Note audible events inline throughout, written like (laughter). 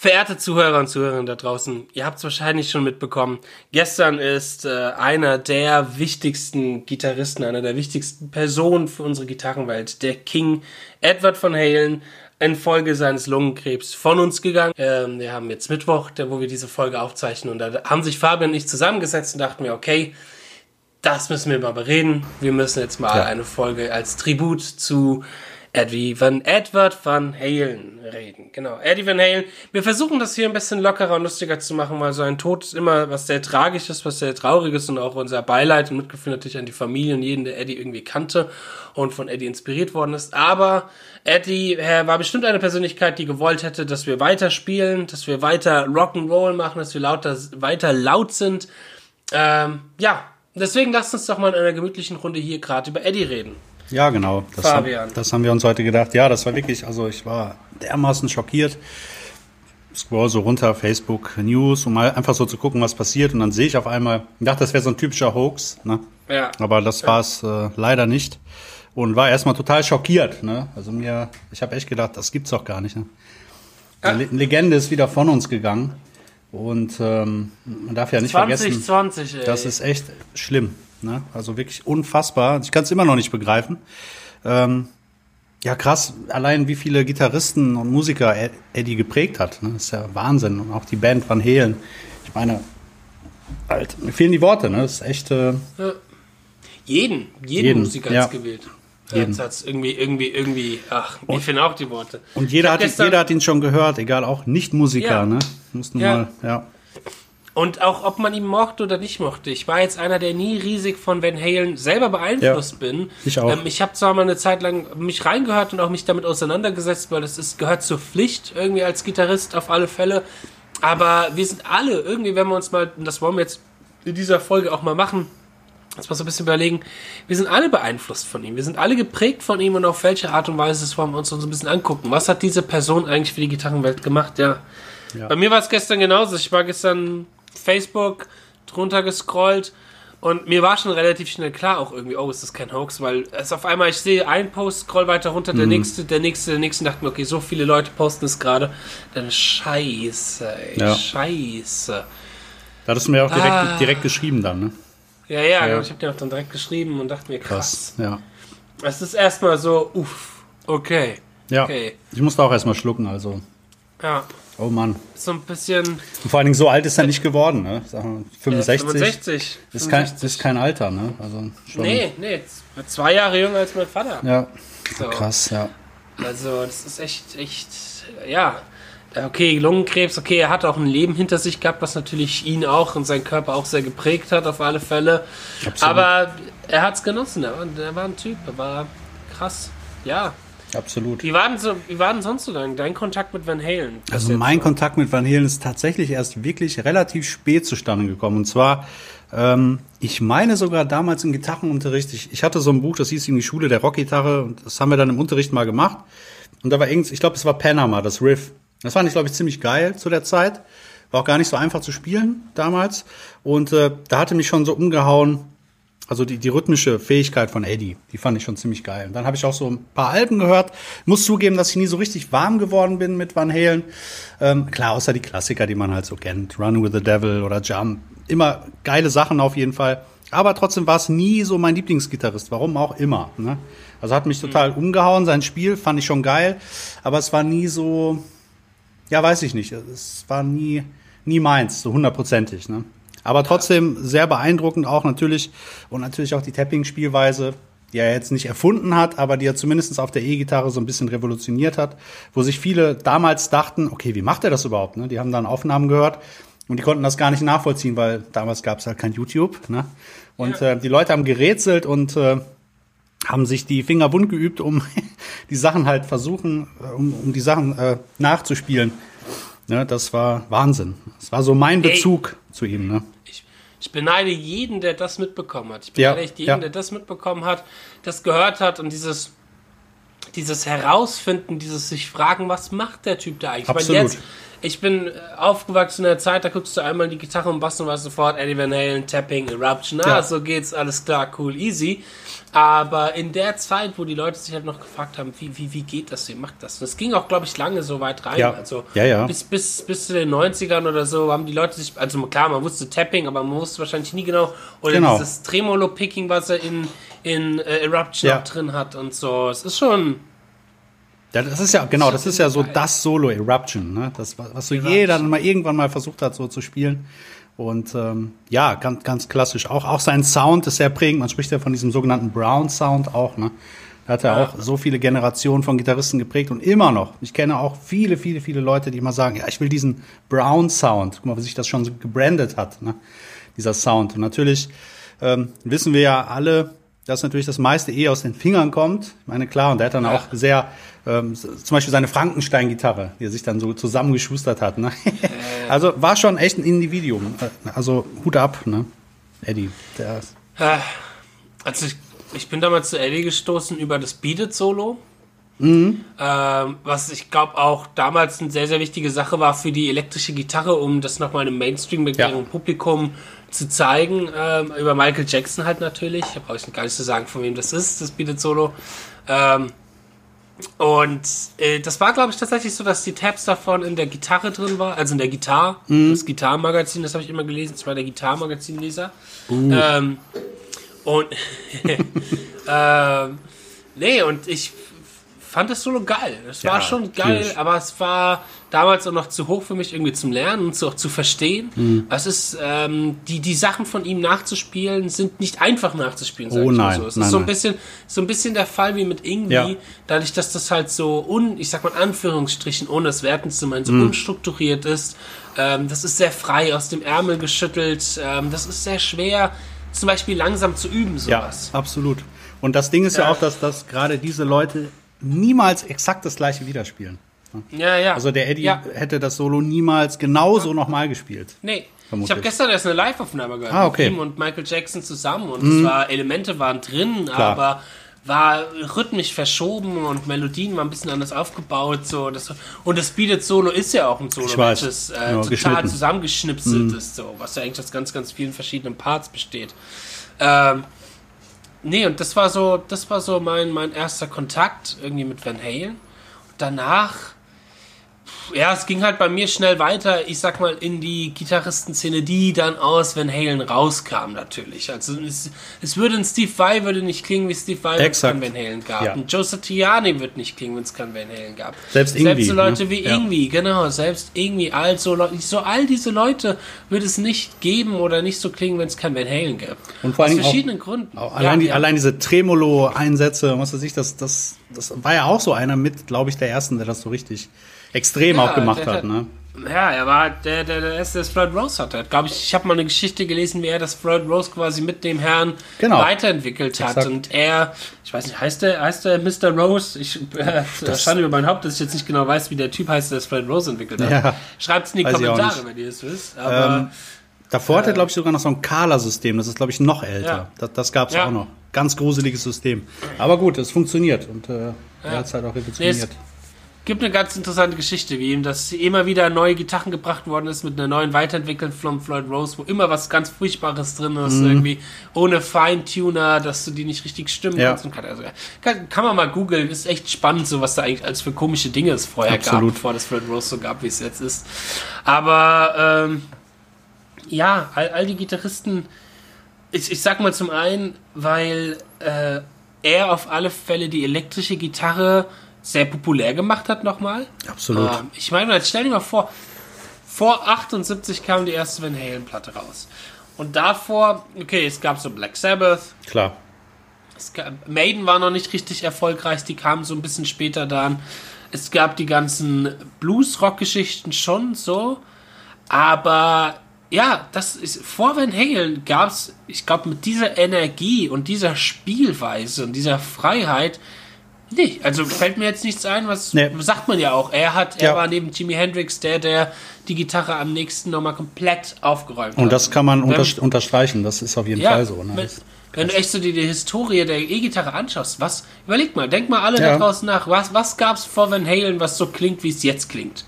Verehrte Zuhörer und Zuhörerinnen da draußen, ihr habt es wahrscheinlich schon mitbekommen. Gestern ist äh, einer der wichtigsten Gitarristen, einer der wichtigsten Personen für unsere Gitarrenwelt, der King Edward von Halen, infolge seines Lungenkrebs von uns gegangen. Ähm, wir haben jetzt Mittwoch, wo wir diese Folge aufzeichnen. Und da haben sich Fabian und ich zusammengesetzt und dachten mir, okay, das müssen wir mal bereden. Wir müssen jetzt mal ja. eine Folge als Tribut zu Eddie Van Edward Van Halen reden. Genau, Eddie Van Halen. Wir versuchen das hier ein bisschen lockerer und lustiger zu machen, weil so ein Tod ist immer was sehr Tragisches, was sehr Trauriges und auch unser Beileid und Mitgefühl natürlich an die Familie und jeden, der Eddie irgendwie kannte und von Eddie inspiriert worden ist. Aber Eddie war bestimmt eine Persönlichkeit, die gewollt hätte, dass wir weiter spielen, dass wir weiter Rock'n'Roll machen, dass wir lauter, weiter laut sind. Ähm, ja, deswegen lasst uns doch mal in einer gemütlichen Runde hier gerade über Eddie reden. Ja, genau. Das, Fabian. das haben wir uns heute gedacht. Ja, das war wirklich, also ich war dermaßen schockiert. Scroll so runter, Facebook News, um mal einfach so zu gucken, was passiert. Und dann sehe ich auf einmal, ich dachte, das wäre so ein typischer Hoax, ne? Ja. Aber das war es äh, leider nicht. Und war erstmal total schockiert, ne? Also mir, ich habe echt gedacht, das gibt's doch gar nicht. Ne? Ja. Eine Legende ist wieder von uns gegangen. Und ähm, man darf ja nicht 20, vergessen, 20, ey. das ist echt schlimm. Ne? Also wirklich unfassbar. Ich kann es immer noch nicht begreifen. Ähm, ja, krass, allein wie viele Gitarristen und Musiker Eddie geprägt hat. Ne? Das ist ja Wahnsinn. Und auch die Band Van Halen. Ich meine, halt, mir fehlen die Worte, ne? Das ist echt. Äh, ja. Jeden, jeden, jeden, Musiker ja. gewählt. Jeden. Hat's irgendwie, irgendwie, irgendwie, ach, mir fehlen auch die Worte. Und jeder hat, jeder hat ihn schon gehört, egal, auch Nicht-Musiker, ja. ne? Mussten ja. mal, ja. Und auch, ob man ihn mochte oder nicht mochte. Ich war jetzt einer, der nie riesig von Van Halen selber beeinflusst ja, bin. Ich auch. Ähm, ich habe zwar mal eine Zeit lang mich reingehört und auch mich damit auseinandergesetzt, weil das ist, gehört zur Pflicht irgendwie als Gitarrist auf alle Fälle. Aber wir sind alle irgendwie, wenn wir uns mal, und das wollen wir jetzt in dieser Folge auch mal machen, uns mal so ein bisschen überlegen, wir sind alle beeinflusst von ihm. Wir sind alle geprägt von ihm und auf welche Art und Weise das wollen wir uns so ein bisschen angucken. Was hat diese Person eigentlich für die Gitarrenwelt gemacht? Ja. ja. Bei mir war es gestern genauso. Ich war gestern Facebook drunter gescrollt und mir war schon relativ schnell klar auch irgendwie, oh, ist das kein Hoax, weil es auf einmal, ich sehe einen Post, scroll weiter runter, der mhm. nächste, der nächste, der nächste, dachte mir, okay, so viele Leute posten es gerade, dann scheiße, ey, ja. scheiße. Da hattest du mir auch direkt, ah. direkt geschrieben dann, ne? Ja, ja, ja. ich habe dir auch dann direkt geschrieben und dachte mir, krass. krass ja. Es ist erstmal so, uff, okay. Ja, okay. ich musste auch erstmal schlucken, also. Ja. Oh Mann. So ein bisschen. Und vor allen Dingen so alt ist er nicht geworden, ne? 65. Ja, 65. Ist, kein, ist kein Alter, ne? Also schon nee, nee. Zwei Jahre jünger als mein Vater. Ja. So. Krass, ja. Also, das ist echt, echt, ja. Okay, Lungenkrebs, okay, er hat auch ein Leben hinter sich gehabt, was natürlich ihn auch und seinen Körper auch sehr geprägt hat, auf alle Fälle. Absolut. Aber er hat es genossen, er war, er war ein Typ, er war krass, ja. Absolut. Wie war denn, so, wie war denn sonst so dein, dein Kontakt mit Van Halen? Also mein Kontakt mit Van Halen ist tatsächlich erst wirklich relativ spät zustande gekommen. Und zwar, ähm, ich meine sogar damals im Gitarrenunterricht, ich, ich hatte so ein Buch, das hieß in die Schule der Rockgitarre und das haben wir dann im Unterricht mal gemacht. Und da war irgend, ich glaube, es war Panama, das Riff. Das fand ich, glaube ich, ziemlich geil zu der Zeit. War auch gar nicht so einfach zu spielen damals. Und äh, da hatte mich schon so umgehauen, also die, die rhythmische Fähigkeit von Eddie, die fand ich schon ziemlich geil. Und dann habe ich auch so ein paar Alben gehört. Muss zugeben, dass ich nie so richtig warm geworden bin mit Van Halen. Ähm, klar, außer die Klassiker, die man halt so kennt. Run with the Devil oder Jump. Immer geile Sachen auf jeden Fall. Aber trotzdem war es nie so mein Lieblingsgitarrist. Warum auch immer. Ne? Also hat mich total mhm. umgehauen. Sein Spiel fand ich schon geil. Aber es war nie so, ja, weiß ich nicht. Es war nie, nie meins, so hundertprozentig. Ne? Aber trotzdem sehr beeindruckend auch natürlich und natürlich auch die Tapping-Spielweise, die er jetzt nicht erfunden hat, aber die er zumindest auf der E-Gitarre so ein bisschen revolutioniert hat, wo sich viele damals dachten, okay, wie macht er das überhaupt? Ne? Die haben dann Aufnahmen gehört und die konnten das gar nicht nachvollziehen, weil damals gab es halt kein YouTube. Ne? Und ja. äh, die Leute haben gerätselt und äh, haben sich die Finger wund geübt, um (laughs) die Sachen halt versuchen, äh, um, um die Sachen äh, nachzuspielen. Ne, das war Wahnsinn. Das war so mein Bezug Ey, zu ihm. Ne? Ich, beneide jeden, der das mitbekommen hat. Ich beneide ja, echt jeden, ja. der das mitbekommen hat, das gehört hat und dieses dieses Herausfinden, dieses sich fragen, was macht der Typ da eigentlich? Absolut. Ich, meine, jetzt, ich bin äh, aufgewachsen in der Zeit, da guckst du einmal die Gitarre und Bass und weißt sofort Eddie Van Halen, Tapping, Eruption, ah, Ja. so geht's, alles klar, cool, easy. Aber in der Zeit, wo die Leute sich halt noch gefragt haben, wie, wie, wie geht das, wie macht das? Das ging auch, glaube ich, lange so weit rein. Ja. Also Ja, ja. Bis, bis, bis zu den 90ern oder so haben die Leute sich, also klar, man wusste Tapping, aber man wusste wahrscheinlich nie genau, oder Genau. dieses Tremolo-Picking, was er in, in äh, Eruption Ja. drin hat und so. Es ist schon, Ja, das ist ja, genau, das ist ja so das Solo Eruption, ne? Das, was so jeder mal irgendwann mal versucht hat, so zu spielen. Und ähm, ja, ganz, ganz klassisch. Auch, auch sein Sound ist sehr prägend. Man spricht ja von diesem sogenannten Brown Sound auch, ne? Da hat er Ja. auch so viele Generationen von Gitarristen geprägt und immer noch. Ich kenne auch viele, viele, viele Leute, die immer sagen, ja, ich will diesen Brown Sound. Guck mal, wie sich das schon so gebrandet hat, ne? Dieser Sound. Und natürlich ähm, wissen wir ja alle, dass natürlich das meiste eh aus den Fingern kommt. Ich meine, klar, und er hat dann Ja. auch sehr, ähm, zum Beispiel seine Frankenstein-Gitarre, die er sich dann so zusammengeschustert hat. Ne? (laughs) also war schon echt ein Individuum. Äh, Also Hut ab, ne? Eddie. Der, äh, also ich, ich bin damals zu Eddie gestoßen über das Beat It Solo. Mhm. Ähm, was ich glaube auch damals eine sehr, sehr wichtige Sache war für die elektrische Gitarre, um das nochmal einem mainstream Ja. Publikum zu zeigen. Ähm, über Michael Jackson halt natürlich. Da brauche ich gar nicht zu sagen, von wem das ist, das Beat It Solo. Ähm, und äh, das war, glaube ich, tatsächlich so, dass die Tabs davon in der Gitarre drin war, also in der Gitar, Mhm. das Gitarrenmagazin, das habe ich immer gelesen, das war der Gitarrenmagazinleser. Uh. Ähm, und (laughs) ähm, nee, und ich fand das Solo geil. Es war Ja, schon geil, natürlich. aber es war damals auch noch zu hoch für mich irgendwie zum Lernen und zu, auch zu verstehen. Mhm. Es ist, ähm, die, die Sachen von ihm nachzuspielen, sind nicht einfach nachzuspielen, sag Oh ich mal nein, so. Es nein, ist so ein bisschen, so ein bisschen der Fall wie mit Ingwie, Ja. dadurch, dass das halt so un, ich sag mal in Anführungsstrichen, ohne das Werten zu meinen, so Mhm. unstrukturiert ist. Ähm, das ist sehr frei aus dem Ärmel geschüttelt. Ähm, das ist sehr schwer, zum Beispiel langsam zu üben, ja, sowas. absolut. Und das Ding ist ja, Ja. auch, dass, dass gerade diese Leute niemals exakt das gleiche wiederspielen. Ja, ja. Also der Eddie Ja. hätte das Solo niemals genauso nochmal gespielt. Nee. Vermutlich. Ich habe gestern erst eine Live-Aufnahme gehört Ah, okay. Mhm. mit ihm und Michael Jackson zusammen und es war Elemente waren drin, Klar. aber war rhythmisch verschoben und Melodien waren ein bisschen anders aufgebaut so das und das Beat It Solo ist ja auch ein Solo, welches äh, Ja, total geschnitten. Mhm. zusammengeschnipselt ist so, was ja eigentlich aus ganz ganz vielen verschiedenen Parts besteht. Ähm, nee, und das war so das war so mein mein erster Kontakt irgendwie mit Van Halen. Und danach ja, es ging halt bei mir schnell weiter, ich sag mal, in die Gitarristenszene, die dann aus Van Halen rauskam, natürlich. Also es, es würde ein Steve Vai würde nicht klingen wie Steve Vai, wenn es Exakt. kein Van Halen gab. Ja. Ein Joe Satriani wird nicht klingen, wenn es kein Van Halen gab. Selbst Selbst Ingwie, so Leute ne? wie Ja. Ingwie, genau, selbst irgendwie all so all diese Leute würde es nicht geben oder nicht so klingen, wenn es kein Van Halen gäbe. Und vor Aus allen Dingen auch- verschiedenen Gründen. Auch allein, die, ja. allein diese Tremolo-Einsätze, was weiß ich, das, das, das war ja auch so einer mit, glaube ich, der ersten, der das so richtig extrem Ja, auch gemacht der hat. Ne? Ja, er war der, der, der erste, der das Floyd Rose hatte. Glaube ich, ich habe mal eine Geschichte gelesen, wie er das Floyd Rose quasi mit dem Herrn Genau. weiterentwickelt hat. Exakt. Und er, ich weiß nicht, heißt der, heißt der Mr. Rose? Ich äh, Das- Schande über mein Haupt, dass ich jetzt nicht genau weiß, wie der Typ heißt, der das Floyd Rose entwickelt hat. Ja. Schreibt es in die Kommentare, wenn ihr es wisst. Aber Ähm, davor hat er, glaube ich, sogar noch so ein Kala-System. Das ist, glaube ich, noch älter. Ja. Das, das gab es Ja. auch noch. Ganz gruseliges System. Aber gut, es funktioniert. Und äh, er hat es halt auch Nee, revolutioniert. Gibt eine ganz interessante Geschichte, wie ihm das immer wieder neue Gitarren gebracht worden ist mit einer neuen Weiterentwicklung von Floyd Rose, wo immer was ganz Furchtbares drin ist, Mhm. irgendwie ohne Feintuner, dass du die nicht richtig stimmen Ja. kannst. Und kann, also, kann, kann man mal googeln, ist echt spannend, so was da eigentlich als für komische Dinge es vorher gab, Absolut. bevor das Floyd Rose so gab, wie es jetzt ist. Aber ähm, ja, all, all die Gitarristen, ich, ich sag mal zum einen, weil äh, er auf alle Fälle die elektrische Gitarre sehr populär gemacht hat nochmal. Absolut. Ähm, ich meine, jetzt stell dir mal vor, vor 78 kam die erste Van Halen-Platte raus. Und davor, okay, es gab so Black Sabbath, Klar. es gab, Maiden war noch nicht richtig erfolgreich, die kamen so ein bisschen später dann. Es gab die ganzen Blues-Rock-Geschichten schon so, aber ja, das ist vor Van Halen gab es, ich glaube, mit dieser Energie und dieser Spielweise und dieser Freiheit Nee, also fällt mir jetzt nichts ein, was Nee. sagt man ja auch. Er hat, er Ja. war neben Jimi Hendrix der, der die Gitarre am nächsten nochmal komplett aufgeräumt hat. Und das kann man unter, unterstreichen, das ist auf jeden Fall so. Ne? wenn, wenn du echt so die, die Historie der E-Gitarre anschaust, was, überleg mal, denk mal alle Ja. da draußen nach, was, was gab's vor Van Halen, was so klingt, wie es jetzt klingt?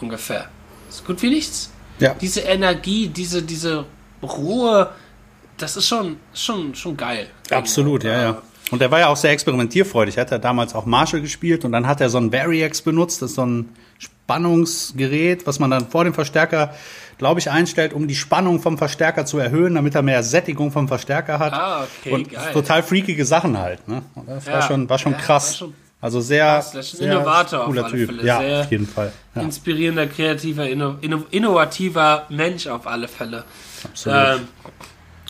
Ungefähr. So gut wie nichts. Ja. Diese Energie, diese, diese Ruhe, das ist schon, schon, schon geil. Absolut, ja, ja. Und er war ja auch sehr experimentierfreudig. Er hat ja damals auch Marshall gespielt und dann hat er so ein Variax benutzt, das ist so ein Spannungsgerät, was man dann vor dem Verstärker, glaube ich, einstellt, um die Spannung vom Verstärker zu erhöhen, damit er mehr Sättigung vom Verstärker hat. Ah, okay, und geil. total freakige Sachen halt. Ne? Das war Ja, schon, war schon ja, krass. war schon also sehr, krass. Das ist ein sehr Innovator auf cooler alle Typ. Fälle. Ja, Sehr auf jeden Fall. Ja, Inspirierender, kreativer, inno, innovativer Mensch auf alle Fälle. absolut. Ähm,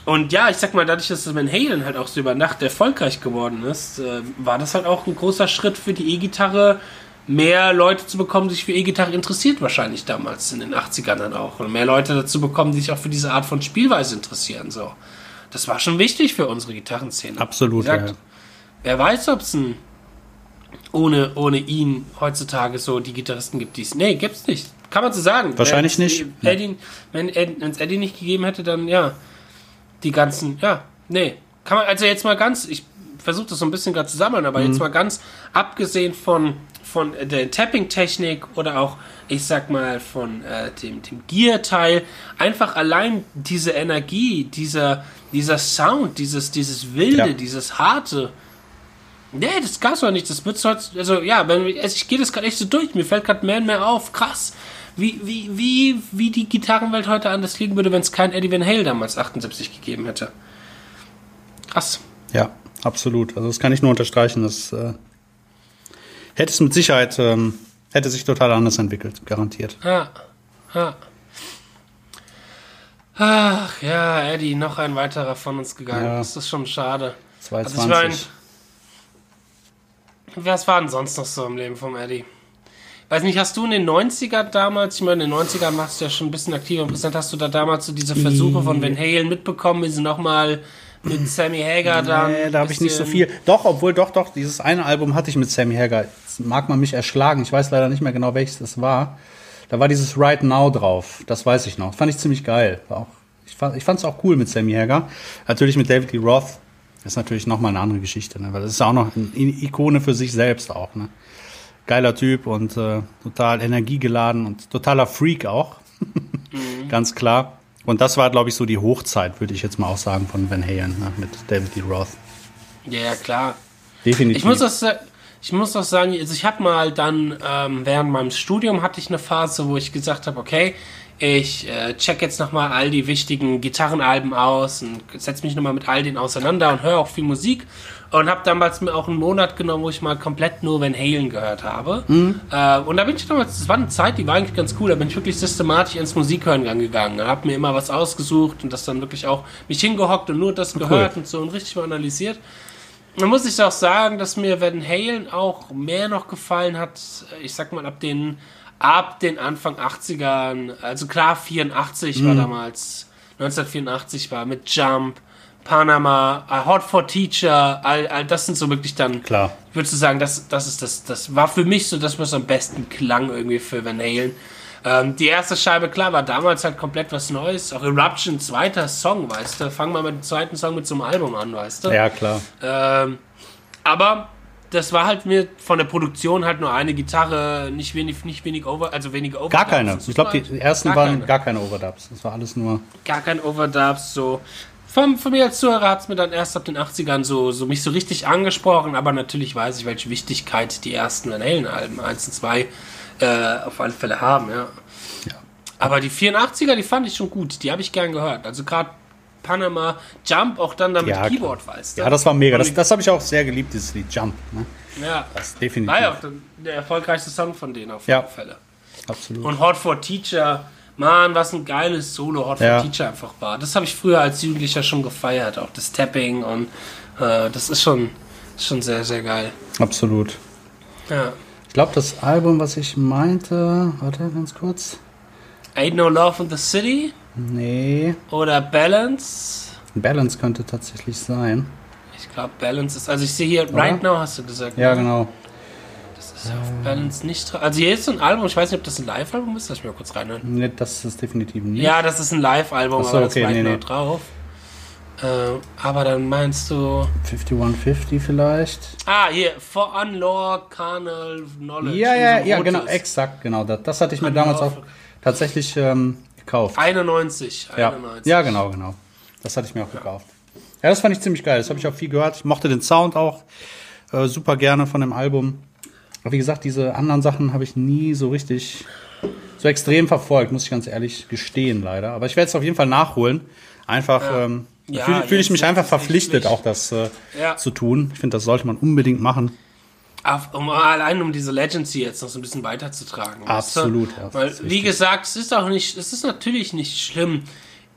und ja, ich sag mal, dadurch, dass das Van Halen halt auch so über Nacht erfolgreich geworden ist, äh, war das halt auch ein großer Schritt für die E-Gitarre, mehr Leute zu bekommen, die sich für E-Gitarre interessiert, wahrscheinlich damals in den 80ern dann auch. Und mehr Leute dazu bekommen, die sich auch für diese Art von Spielweise interessieren. So. Das war schon wichtig für unsere Gitarrenszene. Absolut, gesagt, ja. Wer weiß, ob es ohne, ohne ihn heutzutage so die Gitarristen gibt, die es. Nee, gibt's nicht. Kann man so sagen. Wahrscheinlich Wenn's nicht. die Eddie, wenn es Eddie nicht gegeben hätte, dann ja. Die ganzen, ja, nee. Kann man, also jetzt mal ganz, ich versuche das so ein bisschen gerade zu sammeln, aber Mhm. jetzt mal ganz abgesehen von, von der Tapping-Technik oder auch, ich sag mal, von äh, dem, dem Gear-Teil, einfach allein diese Energie, dieser, dieser Sound, dieses, dieses Wilde, Ja. dieses Harte, Nee, das gab's doch nicht. Das wird's heute, also ja, wenn, also ich gehe das gerade echt so durch. Mir fällt gerade mehr und mehr auf. Krass, wie, wie, wie, wie die Gitarrenwelt heute anders liegen würde, wenn es keinen Eddie Van Hale damals 78 gegeben hätte. Krass. Ja, absolut. Also das kann ich nur unterstreichen. Das äh, hätte es mit Sicherheit, ähm, hätte sich total anders entwickelt, garantiert. Ja, ja. Ach ja, Eddie, noch ein weiterer von uns gegangen. Ja. Das ist schon schade. 220. Also ich mein, was war denn sonst noch so im Leben vom Eddie? Weiß nicht, hast du in den 90er damals, ich meine, in den 90ern warst du ja schon ein bisschen aktiver und präsent, hast du da damals so diese Versuche von Van Halen mitbekommen, wie sie nochmal mit Sammy Hagar dann. Nee, da habe ich nicht so viel. Doch, obwohl, doch, doch, dieses eine Album hatte ich mit Sammy Hagar. Jetzt mag man mich erschlagen. Ich weiß leider nicht mehr genau, welches das war. Da war dieses Right Now drauf. Das weiß ich noch. Fand ich ziemlich geil. War auch, ich fand fand's auch cool mit Sammy Hagar. Natürlich mit David Lee Roth. Das ist natürlich nochmal eine andere Geschichte, ne? weil das ist auch noch eine Ikone für sich selbst auch. Ne? Geiler Typ und äh, total energiegeladen und totaler Freak auch. (laughs) Ganz klar. Und das war, glaube ich, so die Hochzeit, würde ich jetzt mal auch sagen, von Van Halen ne? mit David Lee Roth. Ja, ja, klar. Definitiv. Ich muss das, ich muss das sagen, also ich habe mal dann ähm, während meinem Studium hatte ich eine Phase, wo ich gesagt habe, okay, ich äh, check jetzt nochmal all die wichtigen Gitarrenalben aus und setze mich nochmal mit all denen auseinander und höre auch viel Musik und habe damals mir auch einen Monat genommen, wo ich mal komplett nur Van Halen gehört habe. Äh, und da bin ich damals, das war eine Zeit, die war eigentlich ganz cool, da bin ich wirklich systematisch ins Musikhören gegangen, habe mir immer was ausgesucht und das dann wirklich auch mich hingehockt und nur das gehört und so und richtig mal analysiert. Man muss ich auch sagen, dass mir Van Halen auch mehr noch gefallen hat, ich sag mal, ab den, ab den Anfang 80ern, also klar, 84 war damals, 1984 war mit Jump, Panama, Hot for Teacher, all, all das sind so wirklich dann, Klar. würdest du sagen, das, das ist das, das war für mich so das, was am besten klang irgendwie für Van Halen. Ähm, die erste Scheibe, klar, war damals halt komplett was Neues. Auch Eruption, zweiter Song, weißt du. Fangen wir mit dem zweiten Song mit so einem Album an, weißt du. Ja, klar. Ähm, aber das war halt mir von der Produktion halt nur eine Gitarre, nicht wenig, nicht wenig over, also weniger Overdubs. Gar keine. Ich glaube, die ersten gar waren keine. gar keine Overdubs. Das war alles nur. gar kein Overdubs, so. Von, von mir als Zuhörer hat es mir dann erst ab den 80ern so, so mich so richtig angesprochen, aber natürlich weiß ich, welche Wichtigkeit die ersten Van Halen-Alben 1 und 2 äh, auf alle Fälle haben, ja. Aber die 84er, die fand ich schon gut, die habe ich gern gehört. Also gerade Panama, Jump, auch dann damit Ja, Keyboard, weißt du. Ja, das war mega. Das, das habe ich auch sehr geliebt, dieses Lied Jump. Ne? ja. Das definitiv. War ja auch der, erfolgreichste Song von denen auf Ja. alle Fälle. Absolut. Und Hot for Teacher, Mann, was ein geiles Solo Hot Ja. for Teacher einfach war. Das habe ich früher als Jugendlicher schon gefeiert, auch das Tapping und äh, das ist schon, schon sehr, sehr geil. Absolut. Ja. Ich glaube, das Album, was ich meinte, warte ganz kurz. Ain't No Love in the City Nee, oder Balance. Balance könnte tatsächlich sein. Ich glaube, Balance ist. Also ich sehe hier, Right Now hast du gesagt. Ja, ne? genau. Balance nicht drauf. Also hier ist so ein Album, ich weiß nicht, ob das ein Live-Album ist, lass ich mal kurz reinhören. Nee, das ist definitiv nicht. Ja, das ist ein Live-Album, so, aber das okay, Right nee, nee. drauf. Äh, aber dann meinst du. 5150 vielleicht. Ah, hier, For Unlaw Carnal Knowledge. Ja, ja, ja, rotes. genau, exakt, genau. Das, das hatte ich mir An damals auch tatsächlich ähm, gekauft. 91. Ja. 91. ja, genau, genau. Das hatte ich mir auch gekauft. Ja, das fand ich ziemlich geil. Das habe ich auch viel gehört. Ich mochte den Sound auch äh, super gerne von dem Album. Aber wie gesagt, diese anderen Sachen habe ich nie so richtig so extrem verfolgt, muss ich ganz ehrlich gestehen, leider. Aber ich werde es auf jeden Fall nachholen. Einfach Ja. ähm, Ja, fühle fühl ich mich einfach verpflichtet, Pflicht. auch das äh, Ja. zu tun. Ich finde, das sollte man unbedingt machen. Auf, um, allein um diese Legacy jetzt noch so ein bisschen weiterzutragen. weißt du? Absolut, ja, Weil, wie gesagt, es ist auch nicht, es ist natürlich nicht schlimm,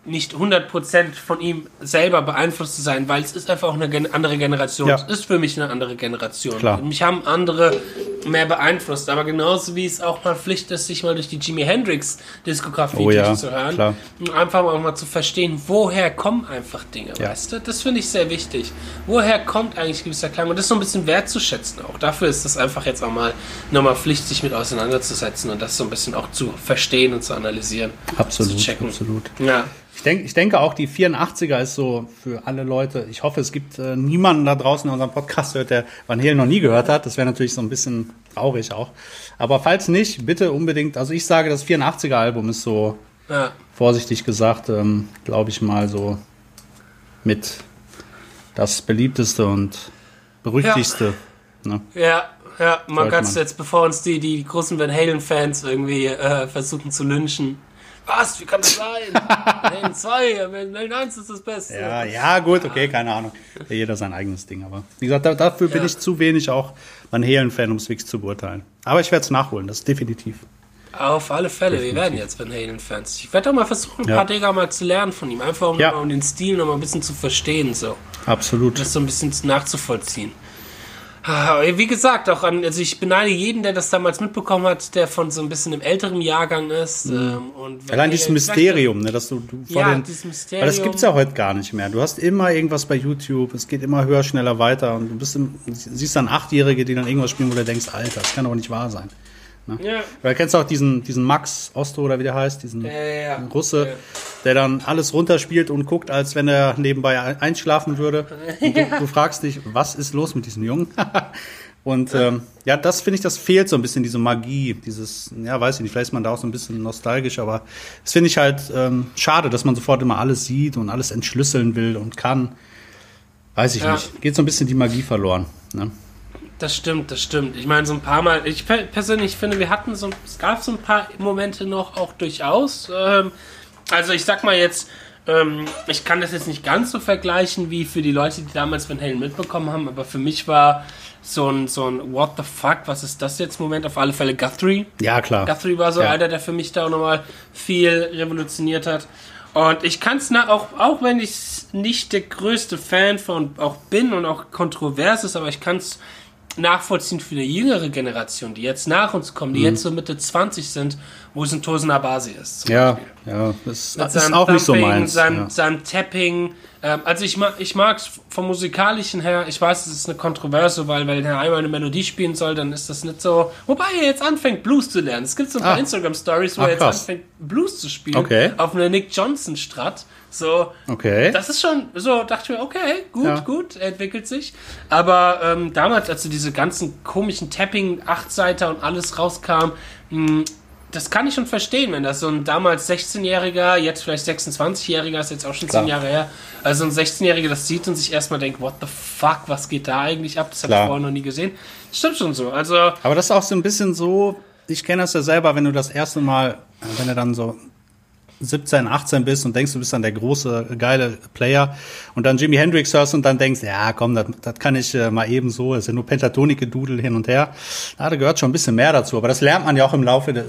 nicht 100% von ihm selber beeinflusst zu sein, weil es ist einfach auch eine andere Generation. Ja. Es ist für mich eine andere Generation. Klar. Mich haben andere mehr beeinflusst, aber genauso wie es auch mal Pflicht ist, sich mal durch die Jimi Hendrix Diskografie Oh ja, durchzuhören. klar. Und einfach auch mal zu verstehen, woher kommen einfach Dinge, Ja. weißt du? Das finde ich sehr wichtig. Woher kommt eigentlich gewisser Klang? Und das so ein bisschen wertzuschätzen auch. Dafür ist das einfach jetzt auch mal nochmal Pflicht, sich mit auseinanderzusetzen und das so ein bisschen auch zu verstehen und zu analysieren. Absolut, zu checken. absolut. Ja. Ich, denk, ich denke auch, die 84er ist so für alle Leute. Ich hoffe, es gibt äh, niemanden da draußen, der unseren Podcast hört, der Van Halen noch nie gehört hat. Das wäre natürlich so ein bisschen traurig auch. Aber falls nicht, bitte unbedingt. Also ich sage, das 84er Album ist so, Ja. vorsichtig gesagt, ähm, glaube ich mal so mit das beliebteste und berüchtigste. Ne? Ja, ja, man kann es jetzt, bevor uns die, die großen Van Halen-Fans irgendwie äh, versuchen zu lynchen. Was? Wie kann das sein? Halen 2, Van Halen 1 ist das Beste. Ja, ja, gut, okay, keine Ahnung. Jeder sein eigenes Ding. Aber wie gesagt, da, dafür bin Ja. ich zu wenig auch Van Halen-Fan, um es wirklich zu beurteilen. Aber ich werde es nachholen, das ist definitiv. Auf alle Fälle, wir werden jetzt Van Halen-Fans. Ich werde auch mal versuchen, ein Ja. paar Dinger mal zu lernen von ihm. Einfach um, Ja. um den Stil noch mal ein bisschen zu verstehen, so. Absolut. Das so ein bisschen nachzuvollziehen. Ah, Wie gesagt, auch an, also ich beneide jeden, der das damals mitbekommen hat, der von so ein bisschen im älteren Jahrgang ist. Ähm, und Mhm. Allein dieses Mysterium, ne, dass du, du vor Ja, den, dieses Weil Mysterium. das gibt's ja heute gar nicht mehr. Du hast immer irgendwas bei YouTube, es geht immer höher, schneller weiter und du bist im, siehst dann Achtjährige, die dann irgendwas spielen, wo du denkst, Alter, das kann doch nicht wahr sein. Ne? Ja. Weil kennst du auch diesen, diesen Max Osto oder wie der heißt, diesen Ja, ja. Russe, der dann alles runterspielt und guckt, als wenn er nebenbei ein- einschlafen würde. (laughs) Und du, du fragst dich, was ist los mit diesem Jungen? (laughs) und ähm, ja, das finde ich, das fehlt so ein bisschen, diese Magie, dieses, ja, weiß ich nicht, vielleicht ist man da auch so ein bisschen nostalgisch, aber das finde ich halt ähm, schade, dass man sofort immer alles sieht und alles entschlüsseln will und kann. Weiß ich Ja. nicht. Geht so ein bisschen die Magie verloren. Ne? Das stimmt, das stimmt. Ich meine, so ein paar Mal, ich pe- persönlich finde, wir hatten so, es gab so ein paar Momente noch auch durchaus. Ähm, also ich sag mal jetzt, ähm, ich kann das jetzt nicht ganz so vergleichen wie für die Leute, die damals Van Halen mitbekommen haben, aber für mich war so ein, so ein What the fuck, was ist das jetzt Moment auf alle Fälle Guthrie. Ja, klar. Guthrie war so Ja. einer, der für mich da auch nochmal viel revolutioniert hat. Und ich kann es auch, auch wenn ich nicht der größte Fan von auch bin und auch kontrovers ist, aber ich kann es nachvollziehen für eine jüngere Generation, die jetzt nach uns kommen, die jetzt so Mitte 20 sind, wo es ein Tosen Abasi ist. Mhm. Ja, Beispiel. ja, das Mit ist auch nicht so Thumping, meins. Seinem, ja. seinem Tapping. Ähm, also ich mag ich mag's vom musikalischen her. Ich weiß, es ist eine Kontroverse, weil wenn er einmal eine Melodie spielen soll, dann ist das nicht so. Wobei er jetzt anfängt Blues zu lernen. Es gibt so ein paar Ah. Instagram Stories, wo Ach, er jetzt anfängt Blues zu spielen Okay. auf einer Nick Johnson Strat. So, Okay. das ist schon so, dachte ich mir, okay, gut, Ja. gut, er entwickelt sich. Aber ähm, damals, als so diese ganzen komischen Tapping, Achtseiter und alles rauskam, mh, das kann ich schon verstehen, wenn das so ein damals 16-Jähriger, jetzt vielleicht 26-Jähriger, ist jetzt auch schon Klar. 10 Jahre her, also ein 16-Jähriger das sieht und sich erstmal denkt, what the fuck, was geht da eigentlich ab? Das habe ich vorher noch nie gesehen. Stimmt schon so. Also, Aber das ist auch so ein bisschen so, ich kenne das ja selber, wenn du das erste Mal, wenn du dann so 17, 18 bist und denkst, du bist dann der große, geile Player und dann Jimi Hendrix hörst und dann denkst, ja komm, das, das kann ich äh, mal eben so, es sind nur Pentatonik-Gedudel hin und her. Ja, da gehört schon ein bisschen mehr dazu, aber das lernt man ja auch im Laufe de,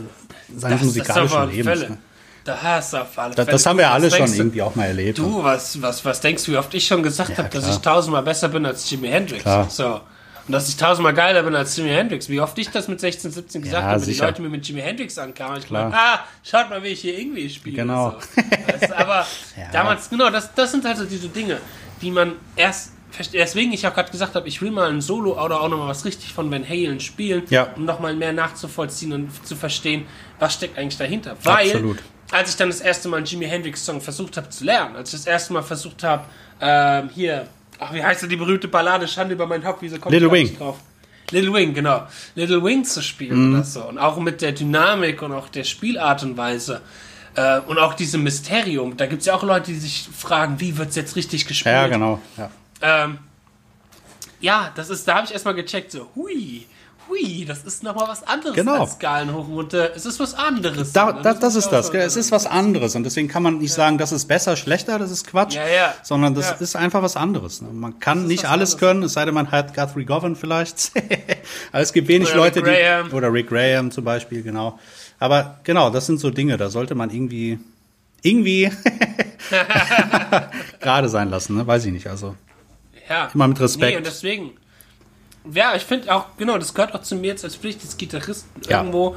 seines das musikalischen alle Lebens. Fälle. Ne? Da hast du auf alle Das, Fälle. das haben wir Was alle schon irgendwie auch mal erlebt. Du, was, was, was denkst du, wie oft ich schon gesagt habe, dass ich tausendmal besser bin als Jimi Hendrix? Klar. So. Und dass ich tausendmal geiler bin als Jimi Hendrix. Wie oft ich das mit 16, 17 gesagt Ja, habe, wenn die. Leute mir mit Jimi Hendrix ankamen. Ich meine, ah, schaut mal, wie ich hier irgendwie spiele. Genau. So. Weißt aber (laughs) Ja. damals, genau, das, das sind halt so diese Dinge, die man erst deswegen ich auch gerade gesagt habe, ich will mal ein Solo oder auch nochmal was richtig von Van Halen spielen, Ja. um nochmal mehr nachzuvollziehen und zu verstehen, was steckt eigentlich dahinter. Weil, Absolut. als ich dann das erste Mal einen Jimi Hendrix Song versucht habe zu lernen, als ich das erste Mal versucht habe, ähm, hier, ach, wie heißt denn die berühmte Ballade, Schande über mein Haupt, wieso kommt Little Wing. nicht drauf? Little Wing, genau. Little Wing zu spielen oder so. Und auch mit der Dynamik und auch der Spielart und Weise. Äh, und auch diesem Mysterium. Da gibt es ja auch Leute, die sich fragen, wie wird es jetzt richtig gespielt? Ja, genau. Ja. Ähm, ja, das ist, da habe ich erstmal gecheckt, so, hui, hui, das ist nochmal was anderes Genau. als Skalen hoch und runter. Es ist was anderes. Da, da, das ist das. gell? Es ist was anderes und deswegen kann man nicht sagen, das ist besser, schlechter, das ist Quatsch, Ja, ja. sondern das Ja. ist einfach was anderes. ne? Man kann nicht alles anderes. können, es sei denn, man hat Guthrie Govan vielleicht. (laughs) Aber es gibt wenig Oder Rick Leute, die Graham. oder Rick Graham zum Beispiel, genau. Aber genau, das sind so Dinge, da sollte man irgendwie irgendwie (laughs) (laughs) gerade sein lassen, ne? weiß ich nicht. Also ja. immer mit Respekt. Nee, und deswegen, ja, ich finde auch, genau, das gehört auch zu mir jetzt als Pflicht des Gitarristen Ja. irgendwo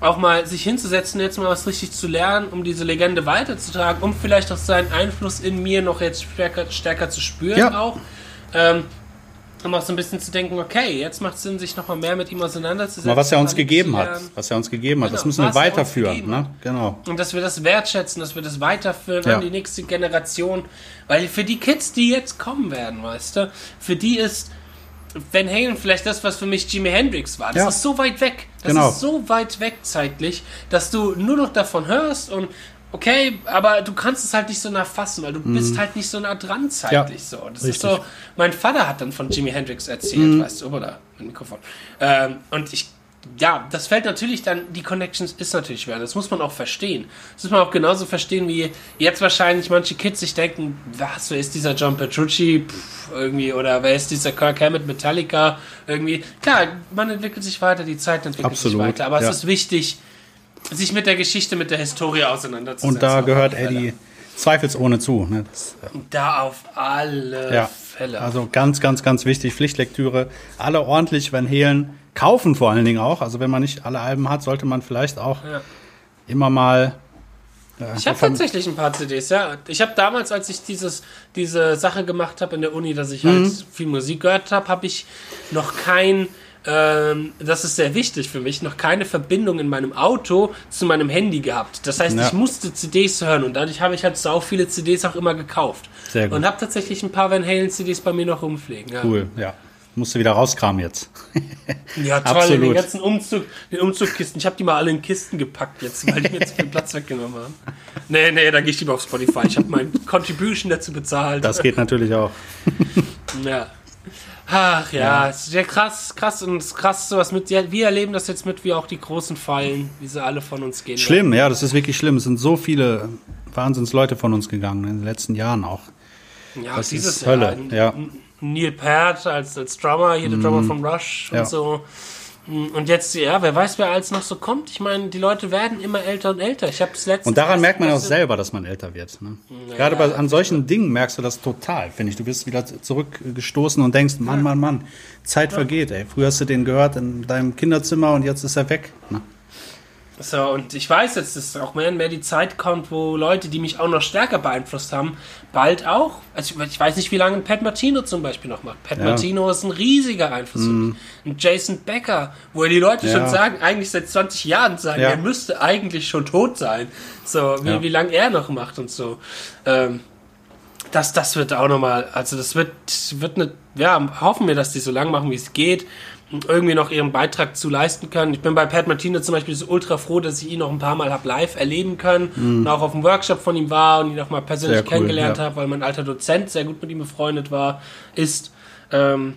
auch mal sich hinzusetzen, jetzt mal was richtig zu lernen, um diese Legende weiterzutragen, um vielleicht auch seinen Einfluss in mir noch jetzt stärker, stärker zu spüren Ja. auch. Ähm, um auch so ein bisschen zu denken, okay, jetzt macht es Sinn, sich noch mal mehr mit ihm auseinanderzusetzen. mal was er uns gegeben hat, was er uns gegeben hat, das Genau, müssen wir er weiterführen, ne? Genau. Und dass wir das wertschätzen, dass wir das weiterführen Ja. an die nächste Generation. Weil für die Kids, die jetzt kommen werden, weißt du, für die ist Van Halen vielleicht das, was für mich Jimi Hendrix war. Das Ja. ist so weit weg. Das Genau. ist so weit weg zeitlich, dass du nur noch davon hörst und okay, aber du kannst es halt nicht so nah fassen, weil du bist halt nicht so nah dran zeitlich so. Das ist richtig. so, mein Vater hat dann von Jimi Hendrix erzählt, weißt du, oder? Mein Mikrofon. Ähm, und ich, ja, das fällt natürlich dann, die Connections ist natürlich schwer. Das muss man auch verstehen. Das muss man auch genauso verstehen, wie jetzt wahrscheinlich manche Kids sich denken, was, wer ist dieser John Petrucci? Pff, irgendwie, oder wer ist dieser Kirk Hammett Metallica? Irgendwie. Klar, man entwickelt sich weiter, die Zeit entwickelt Absolut, sich weiter. Aber ja. es ist wichtig, sich mit der Geschichte, mit der Historie auseinanderzusetzen. Und da gehört. Eddie zweifelsohne zu. Ne? Das, Da auf alle Ja, Fälle. also ganz, ganz, ganz wichtig, Pflichtlektüre. Alle ordentlich Van Halen kaufen vor allen Dingen auch. Also wenn man nicht alle Alben hat, sollte man vielleicht auch Ja. immer mal. Ich habe tatsächlich ein paar CDs, ja. Ich habe damals, als ich dieses, diese Sache gemacht habe in der Uni, dass ich halt Mhm. viel Musik gehört habe, habe ich noch kein, ähm, das ist sehr wichtig für mich, noch keine Verbindung in meinem Auto zu meinem Handy gehabt. Das heißt, Ja. ich musste CDs hören und dadurch habe ich halt so viele CDs auch immer gekauft. Sehr gut. Und habe tatsächlich ein paar Van Halen CDs bei mir noch rumfliegen. Ja. Cool, ja. Musst du wieder rauskramen jetzt. (laughs) Ja, toll, Absolut. den ganzen Umzug, den Umzugkisten. Ich habe die mal alle in Kisten gepackt jetzt, weil die mir zu viel Platz weggenommen haben. Nee, nee, da gehe ich lieber auf Spotify. Ich habe mein Contribution dazu bezahlt. Das geht natürlich auch. (laughs) Ja. Ach ja, es ist ja krass, krass und es ist krass sowas mit. Ja, wir erleben das jetzt mit, wie auch die großen Fallen, wie sie alle von uns gehen. Schlimm, ja, das ist wirklich schlimm. Es sind so viele Wahnsinnsleute von uns gegangen in den letzten Jahren auch. Ja, Das dieses ist Hölle, Jahr. ja. Neil Peart als, als Drummer, hier der Drummer von Rush Ja. und so. Und jetzt, ja, wer weiß, wer alles noch so kommt. Ich meine, die Leute werden immer älter und älter. Ich habe es letztens. Und daran merkt man auch selber, dass man älter wird. Ne? Gerade bei, an solchen Dingen merkst du das total, finde ich. Du bist wieder zurückgestoßen und denkst, Mann, Mann, Mann, Zeit vergeht. Ey. Früher hast du den gehört in deinem Kinderzimmer und jetzt ist er weg. Ne? So, und ich weiß jetzt, dass auch mehr und mehr die Zeit kommt, wo Leute, die mich auch noch stärker beeinflusst haben, bald auch, also ich weiß nicht, wie lange ein Pat Martino zum Beispiel noch macht. Pat Ja. Martino ist ein riesiger Einfluss für mich. Ein Jason Becker, wo die Leute Ja. schon sagen, eigentlich seit 20 Jahren sagen, Ja. er müsste eigentlich schon tot sein. So, wie, Ja. wie lange er noch macht und so. Ähm, das, das wird auch nochmal, also das wird, wird eine, ja, hoffen wir, dass die so lang machen, wie es geht irgendwie noch ihren Beitrag zu leisten können. Ich bin bei Pat Martino zum Beispiel so ultra froh, dass ich ihn noch ein paar Mal hab live erleben können und auch auf dem Workshop von ihm war und ihn auch mal persönlich Mhm. Cool, kennengelernt ja. habe, weil mein alter Dozent sehr gut mit ihm befreundet war, ist. Ähm,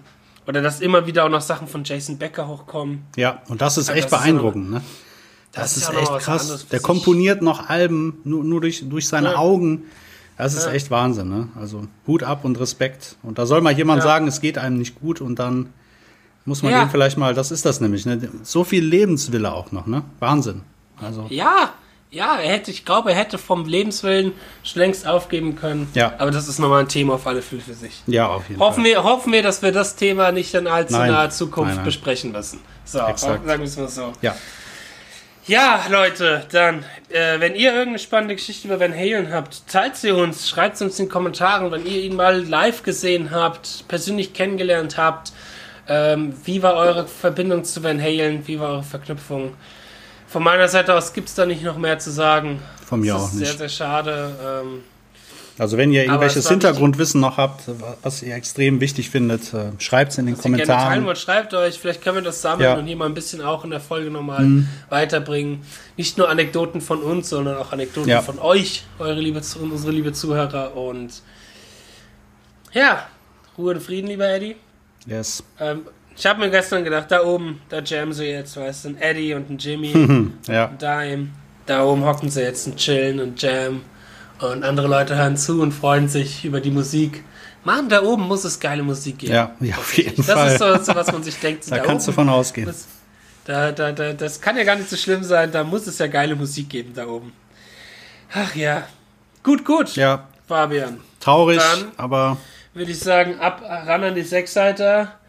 oder dass immer wieder auch noch Sachen von Jason Becker hochkommen. Ja, und das ist Ja, echt das ist beeindruckend. Ne? Das, Das ist ist, noch echt krass. Der komponiert noch Alben nur, nur durch, durch seine Ja. Augen. Das ist Ja. echt Wahnsinn. Ne? Also Hut ab und Respekt. Und da soll mal jemand sagen, es geht einem nicht gut und dann muss man Ja. vielleicht mal, das ist das nämlich, ne? so viel Lebenswille auch noch. Ne? Wahnsinn. Also Ja, ja, er hätte, ich glaube, er hätte vom Lebenswillen schon längst aufgeben können. Ja. Aber das ist nochmal ein Thema auf alle Fälle für sich. ja, auf jeden Hoffen Fall. wir, hoffen wir, dass wir das Thema nicht in allzu Nein. naher Zukunft Nein, nein. besprechen müssen. So, Exakt. sagen wir es mal so. Ja, Ja, Leute, dann, äh, wenn ihr irgendeine spannende Geschichte über Van Halen habt, teilt sie uns, schreibt sie uns in den Kommentaren, wenn ihr ihn mal live gesehen habt, persönlich kennengelernt habt. Ähm, wie war eure Verbindung zu Van Halen? Wie war eure Verknüpfung? Von meiner Seite aus gibt es da nicht noch mehr zu sagen. Von mir das auch ist nicht. Sehr, sehr schade. Ähm, Also wenn ihr irgendwelches Hintergrundwissen noch habt, was ihr extrem wichtig findet, äh, schreibt es in den was ihr gerne teilen Kommentaren. wollt, schreibt euch. Vielleicht können wir das sammeln Ja. Mhm. und hier mal ein bisschen auch in der Folge nochmal weiterbringen. Nicht nur Anekdoten von uns, sondern auch Anekdoten Ja. von euch, eure liebe, unsere liebe Zuhörer. Und ja, Ruhe und Frieden, lieber Eddie. Yes. Ähm, ich habe mir gestern gedacht, da oben, da jammen sie jetzt, weißt du, ein Eddie und ein Jimmy, (laughs) Ja. ein Dime. Da oben hocken sie jetzt und chillen und jam. Und andere Leute hören zu und freuen sich über die Musik. Mann, da oben muss es geile Musik geben. Ja, ja, auf jeden das Fall. ist so, so, was man sich (laughs) denkt. da kannst du von ausgehen. Das, da, da, da, das kann ja gar nicht so schlimm sein. Da muss es ja geile Musik geben da oben. Ach ja. Gut, gut, Ja, Fabian. traurig, Dann- aber Würde ich sagen, ab ran an die Sechsseiter,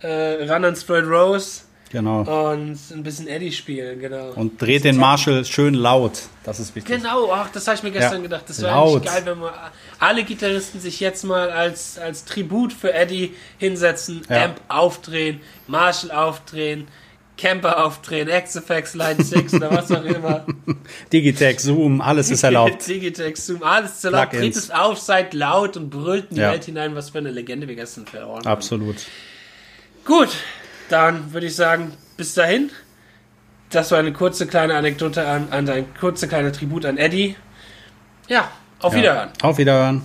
äh, ran an Spread Rose genau. und ein bisschen Eddie spielen, genau. Und dreht den Marshall schön laut. Das ist wichtig. Genau, ach, das habe ich mir gestern Ja, gedacht. Das wäre eigentlich geil, wenn wir alle Gitarristen sich jetzt mal als, als Tribut für Eddie hinsetzen, Ja. Amp aufdrehen, Marshall aufdrehen, Camper aufdrehen, XFX Line 6 oder was auch immer. (laughs) Digitech, Zoom, alles ist erlaubt. (laughs) Digitex, Zoom, alles laut. Plugins. Dreht es auf, seid laut und brüllt in die Ja. Welt hinein, was für eine Legende wir gestern verloren haben. Absolut. Gut, dann würde ich sagen, bis dahin. Das war eine kurze kleine Anekdote an, an ein kurze kleine Tribut an Eddie. Ja, auf Ja. Wiederhören. Auf Wiederhören.